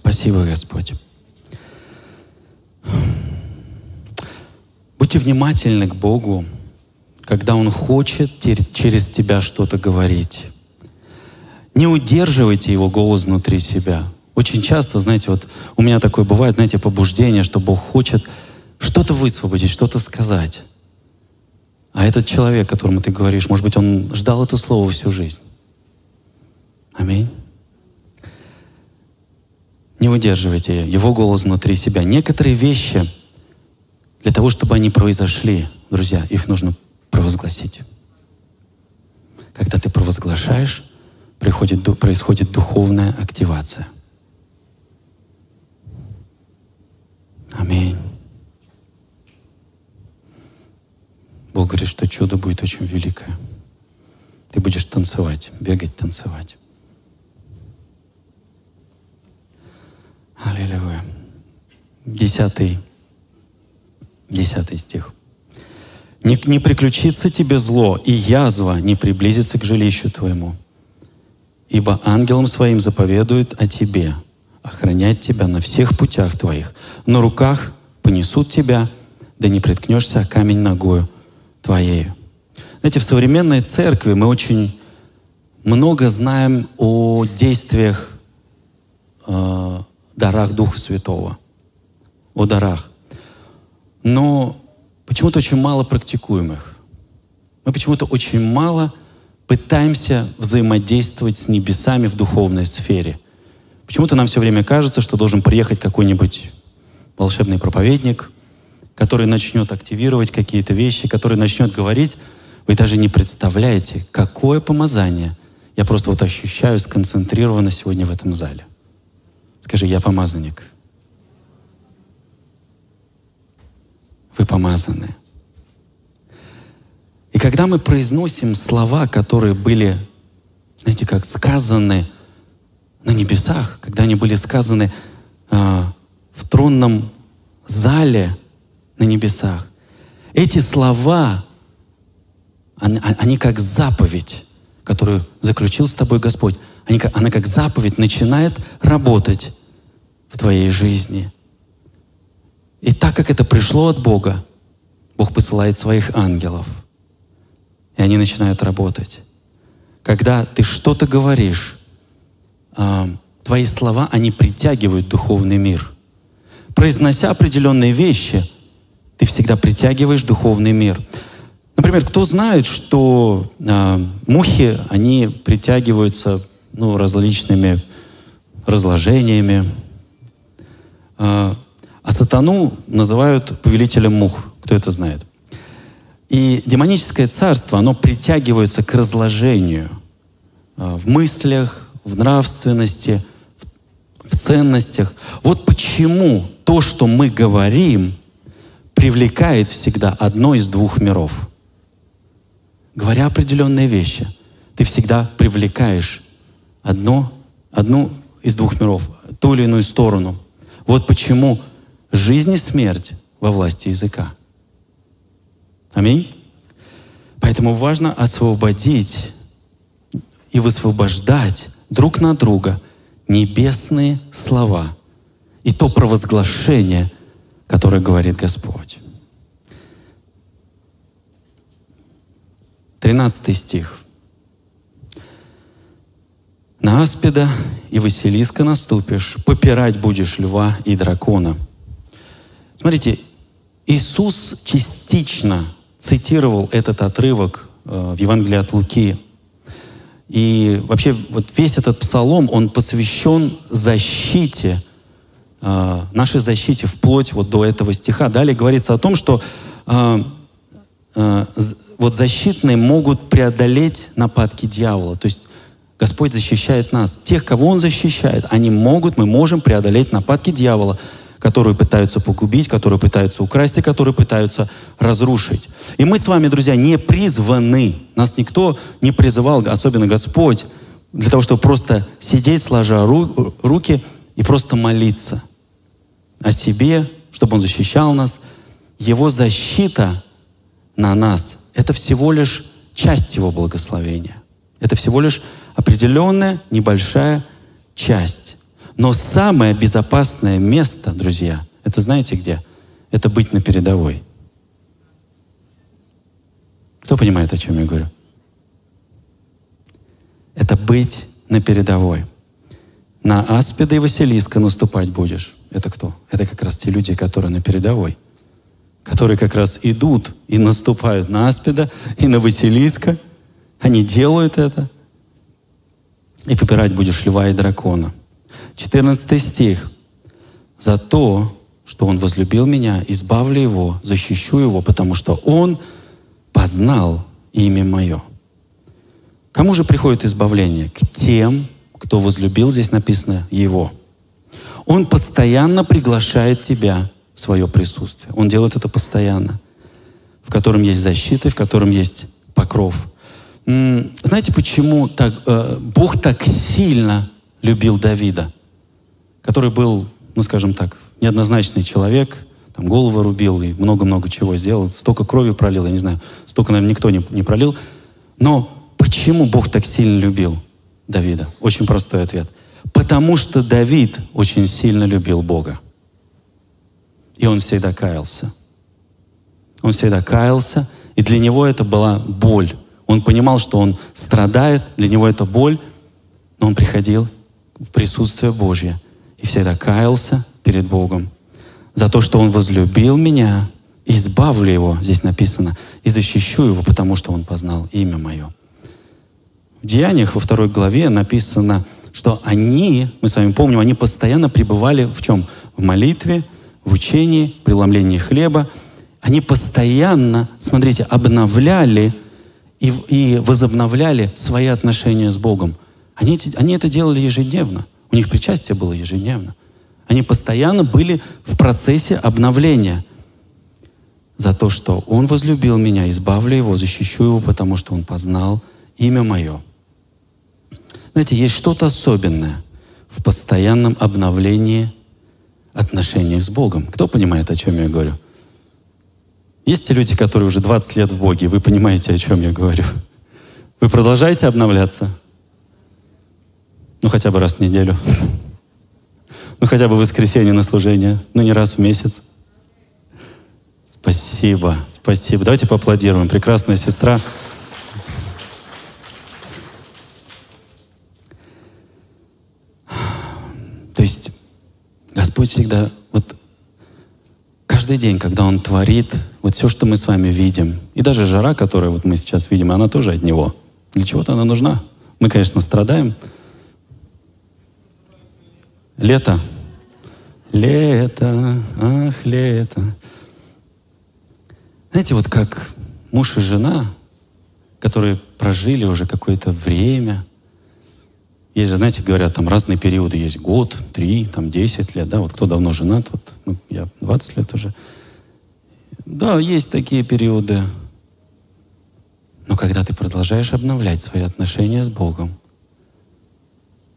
Спасибо, Господь. Будьте внимательны к Богу, когда Он хочет через тебя что-то говорить. Не удерживайте Его голос внутри себя. Очень часто, знаете, вот у меня такое бывает, знаете, побуждение, что Бог хочет что-то высвободить, что-то сказать. А этот человек, которому ты говоришь, может быть, он ждал это слово всю жизнь. Аминь. Не удерживайте его голос внутри себя. Некоторые вещи, для того, чтобы они произошли, друзья, их нужно провозгласить. Когда ты провозглашаешь, приходит, происходит духовная активация. Аминь. Бог говорит, что чудо будет очень великое. Ты будешь танцевать, бегать, танцевать. Аллилуйя. Десятый, десятый стих. Не, не приключится тебе зло, и язва не приблизится к жилищу твоему. Ибо ангелом своим заповедует о тебе, охранять тебя на всех путях твоих. На руках понесут тебя, да не приткнешься камень ногою Твоею. Знаете, в современной церкви мы очень много знаем о действиях, э, дарах Духа Святого, о дарах. Но почему-то очень мало практикуем их. Мы почему-то очень мало пытаемся взаимодействовать с небесами в духовной сфере. Почему-то нам все время кажется, что должен приехать какой-нибудь волшебный проповедник, который начнет активировать какие-то вещи, который начнет говорить, вы даже не представляете, какое помазание я просто вот ощущаю сконцентрированно сегодня в этом зале. Скажи, я помазанник. Вы помазаны. И когда мы произносим слова, которые были, знаете, как сказаны на небесах, когда они были сказаны э, в тронном зале на небесах, эти слова, они, они как заповедь, которую заключил с тобой Господь, они, она как заповедь начинает работать в твоей жизни. И так как это пришло от Бога, Бог посылает своих ангелов, и они начинают работать. Когда ты что-то говоришь, а, твои слова, они притягивают духовный мир. Произнося определенные вещи, ты всегда притягиваешь духовный мир. Например, кто знает, что э, мухи, они притягиваются ну, различными разложениями, а сатану называют повелителем мух. Кто это знает? И демоническое царство, оно притягивается к разложению э, в мыслях, в нравственности, в ценностях. Вот почему то, что мы говорим, привлекает всегда одно из двух миров. Говоря определенные вещи, ты всегда привлекаешь одно, одну из двух миров, ту или иную сторону. Вот почему жизнь и смерть во власти языка. Аминь. Поэтому важно освободить и высвобождать друг на друга небесные слова и то провозглашение, которое говорит Господь. 13 стих. На аспида и Василиска наступишь, попирать будешь льва и дракона. Смотрите, Иисус частично цитировал этот отрывок э, в Евангелии от Луки. И вообще вот весь этот псалом, он посвящен защите, э, нашей защите вплоть вот до этого стиха. Далее говорится о том, что э, вот защитные могут преодолеть нападки дьявола. То есть Господь защищает нас. Тех, кого Он защищает, они могут, мы можем преодолеть нападки дьявола, которые пытаются погубить, которые пытаются украсть и которые пытаются разрушить. И мы с вами, друзья, не призваны, нас никто не призывал, особенно Господь, для того, чтобы просто сидеть, сложа ру- руки и просто молиться о себе, чтобы Он защищал нас. Его защита на нас — это всего лишь часть Его благословения. Это всего лишь определенная небольшая часть. Но самое безопасное место, друзья, это знаете где? Это быть на передовой. Кто понимает, о чем я говорю? Это быть на передовой. На аспида и Василиска наступать будешь. Это кто? Это как раз те люди, которые на передовой. Которые как раз идут и наступают на аспида и на Василиска. Они делают это и попирать будешь льва и дракона. 14 стих. «За то, что Он возлюбил меня, избавлю Его, защищу Его, потому что Он познал имя Мое». Кому же приходит избавление? К тем, кто возлюбил, здесь написано, Его. Он постоянно приглашает тебя в свое присутствие. Он делает это постоянно, в котором есть защита, в котором есть покров. Знаете, почему так, э, Бог так сильно любил Давида, который был, ну скажем так, неоднозначный человек, там голову рубил и много-много чего сделал, столько крови пролил, я не знаю, столько, наверное, никто не, не пролил. Но почему Бог так сильно любил Давида? Очень простой ответ. Потому что Давид очень сильно любил Бога. И он всегда каялся. Он всегда каялся, И для него это была боль. Он понимал, что он страдает, для него это боль, но он приходил в присутствие Божье и всегда каялся перед Богом за то, что он возлюбил меня, избавлю его, здесь написано, и защищу его, потому что он познал имя мое. В Деяниях во второй главе написано, что они, мы с вами помним, они постоянно пребывали в чем? В молитве, в учении, преломлении хлеба. Они постоянно, смотрите, обновляли и, и возобновляли свои отношения с Богом. Они, они это делали ежедневно. У них причастие было ежедневно. Они постоянно были в процессе обновления. За то, что Он возлюбил меня, избавлю Его, защищу Его, потому что Он познал имя Мое. Знаете, есть что-то особенное в постоянном обновлении отношений с Богом. Кто понимает, о чем я говорю? Есть те люди, которые уже 20 лет в Боге, вы понимаете, о чем я говорю. Вы продолжаете обновляться? Ну, хотя бы раз в неделю. Ну, хотя бы в воскресенье на служение. Ну, не раз в месяц. Спасибо, спасибо. Давайте поаплодируем. Прекрасная сестра. То есть Господь всегда каждый день, когда Он творит вот все, что мы с вами видим, и даже жара, которую вот мы сейчас видим, она тоже от Него. Для чего-то она нужна. Мы, конечно, страдаем. Лето. Лето, ах, лето. Знаете, вот как муж и жена, которые прожили уже какое-то время, есть же, знаете, говорят, там разные периоды. Есть год, три, там десять лет, да, вот кто давно женат, вот ну, я 20 лет уже. Да, есть такие периоды. Но когда ты продолжаешь обновлять свои отношения с Богом,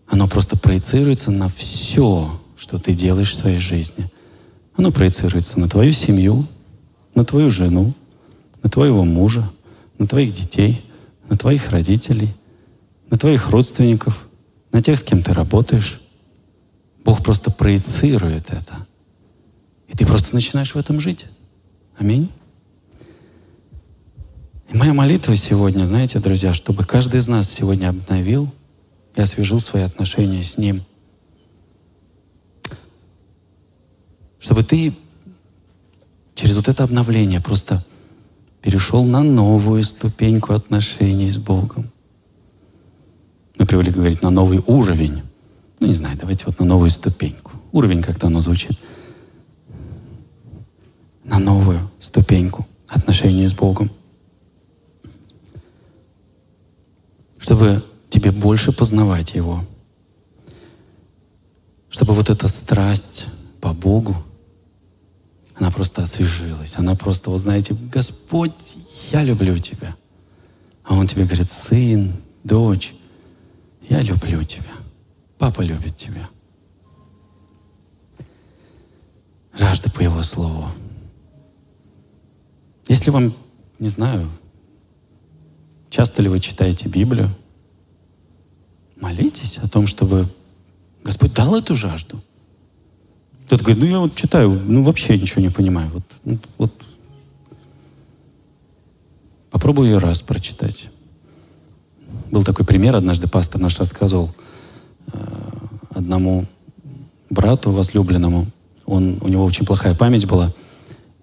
оно просто проецируется на все, что ты делаешь в своей жизни. Оно проецируется на твою семью, на твою жену, на твоего мужа, на твоих детей, на твоих родителей, на твоих родственников – на тех, с кем ты работаешь. Бог просто проецирует это. И ты просто начинаешь в этом жить. Аминь. И моя молитва сегодня, знаете, друзья, чтобы каждый из нас сегодня обновил и освежил свои отношения с Ним. Чтобы ты через вот это обновление просто перешел на новую ступеньку отношений с Богом. Мы привыкли говорить на новый уровень. Ну, не знаю, давайте вот на новую ступеньку. Уровень как-то оно звучит. На новую ступеньку отношений с Богом. Чтобы тебе больше познавать Его. Чтобы вот эта страсть по Богу, она просто освежилась. Она просто, вот знаете, Господь, я люблю тебя. А Он тебе говорит, сын, дочь, я люблю тебя. Папа любит тебя. Жажда по Его Слову. Если вам, не знаю, часто ли вы читаете Библию, молитесь о том, чтобы Господь дал эту жажду. Кто-то говорит, ну я вот читаю, ну вообще ничего не понимаю. Вот, ну, вот. Попробуй ее раз прочитать. Был такой пример, однажды пастор наш рассказывал э, одному брату возлюбленному. Он, у него очень плохая память была,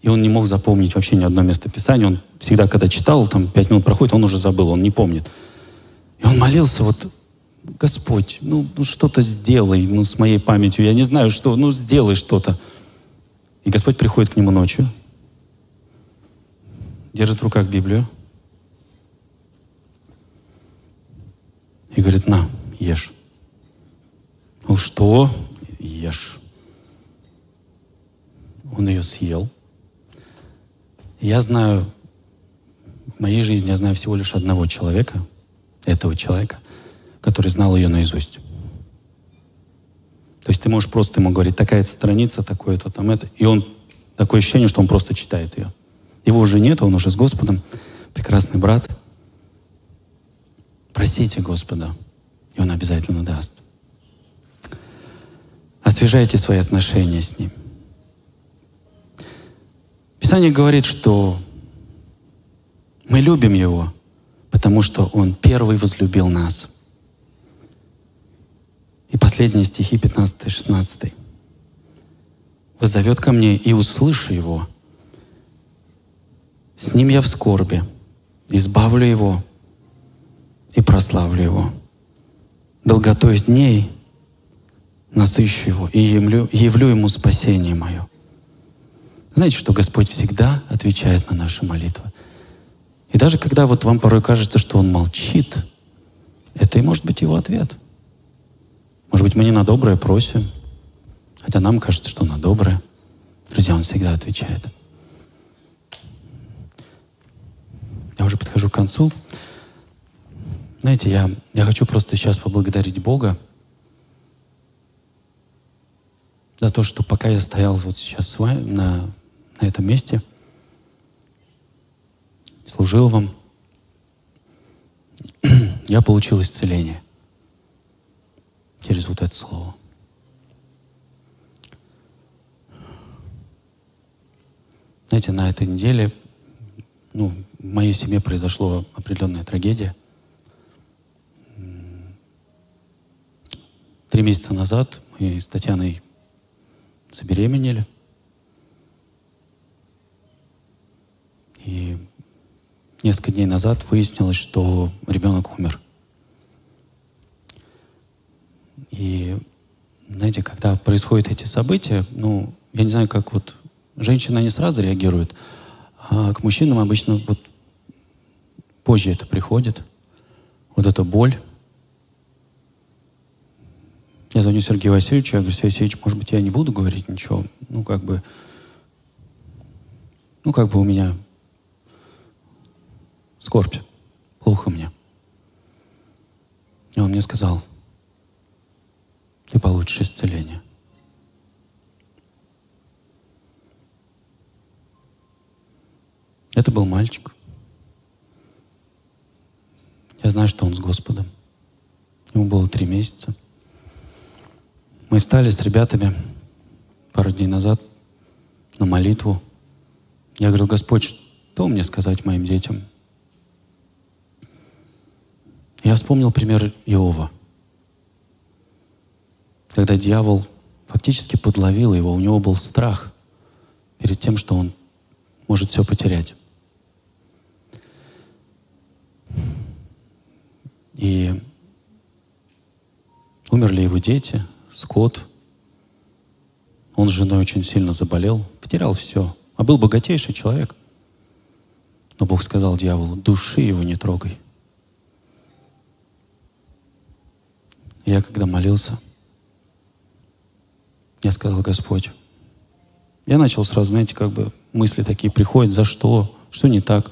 и он не мог запомнить вообще ни одно место Писания. Он всегда, когда читал, там пять минут проходит, он уже забыл, он не помнит. И он молился, вот, Господь, ну, ну что-то сделай ну, с моей памятью. Я не знаю, что, ну сделай что-то. И Господь приходит к нему ночью, держит в руках Библию, и говорит, на, ешь. Ну что? Ешь. Он ее съел. Я знаю, в моей жизни я знаю всего лишь одного человека, этого человека, который знал ее наизусть. То есть ты можешь просто ему говорить, такая-то страница, такое-то там это, и он, такое ощущение, что он просто читает ее. Его уже нет, он уже с Господом, прекрасный брат — Просите Господа, и Он обязательно даст. Освежайте свои отношения с Ним. Писание говорит, что Мы любим Его, потому что Он первый возлюбил нас. И последние стихи 15-16. «Возовет ко мне, и услышу Его. С Ним я в скорби, избавлю Его и прославлю Его. Долготой дней насыщу Его и явлю, явлю Ему спасение мое». Знаете, что Господь всегда отвечает на наши молитвы. И даже когда вот вам порой кажется, что Он молчит, это и может быть Его ответ. Может быть, мы не на доброе просим, хотя нам кажется, что на доброе. Друзья, Он всегда отвечает. Я уже подхожу к концу. Знаете, я, я хочу просто сейчас поблагодарить Бога за то, что пока я стоял вот сейчас с вами на на этом месте, служил вам, я получил исцеление через вот это слово. Знаете, на этой неделе ну, в моей семье произошла определенная трагедия. Три месяца назад мы с Татьяной забеременели – И несколько дней назад выяснилось, что ребенок умер. И знаете, когда происходят эти события, ну, я не знаю, как вот женщины, они сразу реагируют, а к мужчинам обычно вот позже это приходит, вот эта боль. Я звоню Сергею Васильевичу, я говорю, Сергей Васильевич, может быть, я не буду говорить ничего, ну, как бы, ну, как бы у меня скорбь, плохо мне. И он мне сказал, ты получишь исцеление. Это был мальчик. Я знаю, что он с Господом. Ему было три месяца. Мы встали с ребятами пару дней назад на молитву. Я говорил, Господь, что мне сказать моим детям? Я вспомнил пример Иова. Когда дьявол фактически подловил его, у него был страх перед тем, что он может все потерять. И умерли его дети, скот. Он с женой очень сильно заболел, потерял все. А был богатейший человек. Но Бог сказал дьяволу, души его не трогай. я когда молился, я сказал, Господь, я начал сразу, знаете, как бы мысли такие приходят, за что, что не так.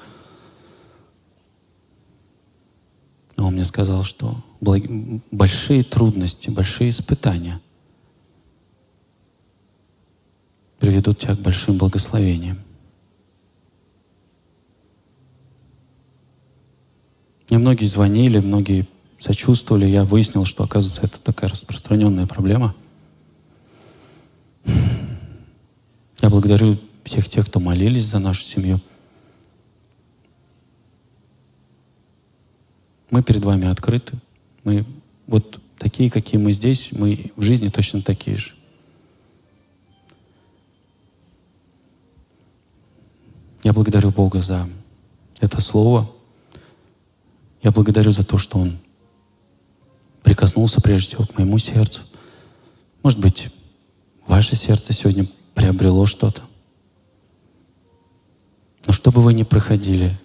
Но он мне сказал, что большие трудности, большие испытания приведут тебя к большим благословениям. Мне многие звонили, многие сочувствовали. Я выяснил, что, оказывается, это такая распространенная проблема. Я благодарю всех тех, кто молились за нашу семью. Мы перед вами открыты. Мы вот такие, какие мы здесь, мы в жизни точно такие же. Я благодарю Бога за это слово. Я благодарю за то, что Он прикоснулся прежде всего к моему сердцу. Может быть, ваше сердце сегодня приобрело что-то. Но что бы вы ни проходили,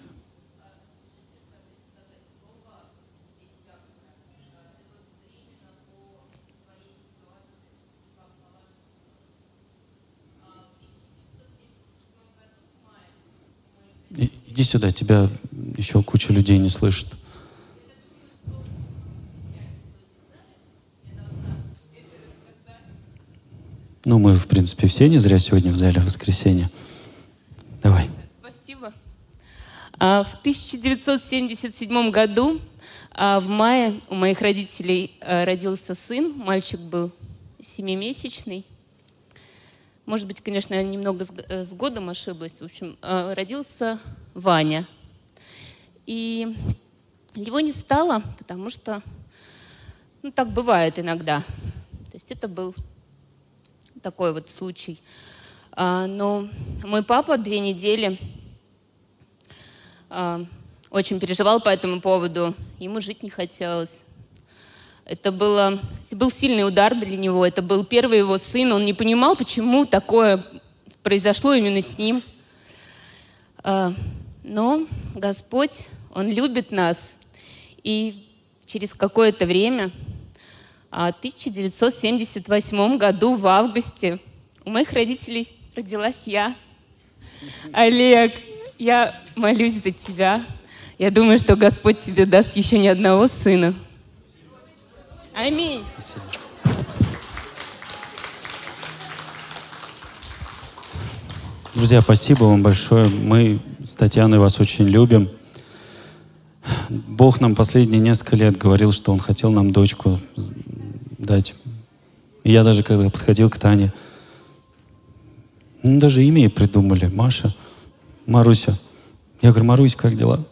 Иди сюда, тебя еще куча людей не слышит. Ну, мы, в принципе, все не зря сегодня в зале в воскресенье. Давай. Спасибо. А, в 1977 году, а, в мае, у моих родителей а, родился сын. Мальчик был семимесячный. Может быть, конечно, я немного с, э, годом ошиблась. В общем, родился Ваня. И его не стало, потому что ну, так бывает иногда. То есть это был такой вот случай. А, но мой папа две недели а, очень переживал по этому поводу. Ему жить не хотелось. Это, было, был сильный удар для него. Это был первый его сын. Он не понимал, почему такое произошло именно с ним. А, но Господь, Он любит нас. И через какое-то время, в 1978 году, в августе, у моих родителей родилась я. Олег, я молюсь за тебя. Я думаю, что Господь тебе даст еще ни одного сына. Аминь. Друзья, спасибо вам большое. Мы с Татьяной вас очень любим. Бог нам последние несколько лет говорил, что Он хотел нам дочку дать. Я даже когда подходил к Тане, ну, даже имя ей придумали. Маша, Маруся. Я говорю, Марусь, как дела?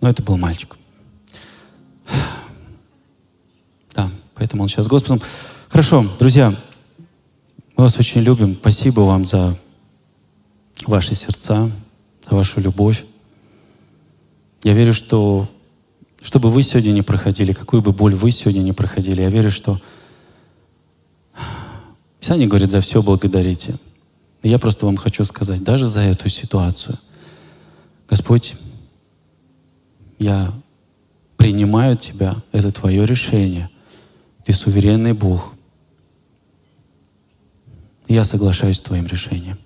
Но это был мальчик. Да, поэтому он сейчас Господом. Хорошо, друзья, мы вас очень любим. Спасибо вам за ваши сердца, за вашу любовь. Я верю, что что бы вы сегодня не проходили, какую бы боль вы сегодня не проходили, я верю, что Писание говорит, за все благодарите. Я просто вам хочу сказать, даже за эту ситуацию, Господь, я принимаю Тебя, это Твое решение. Ты суверенный Бог. Я соглашаюсь с Твоим решением.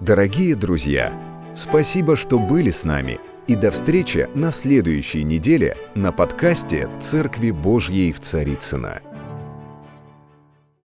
Дорогие друзья, спасибо, что были с нами. И до встречи на следующей неделе на подкасте «Церкви Божьей в Царицына.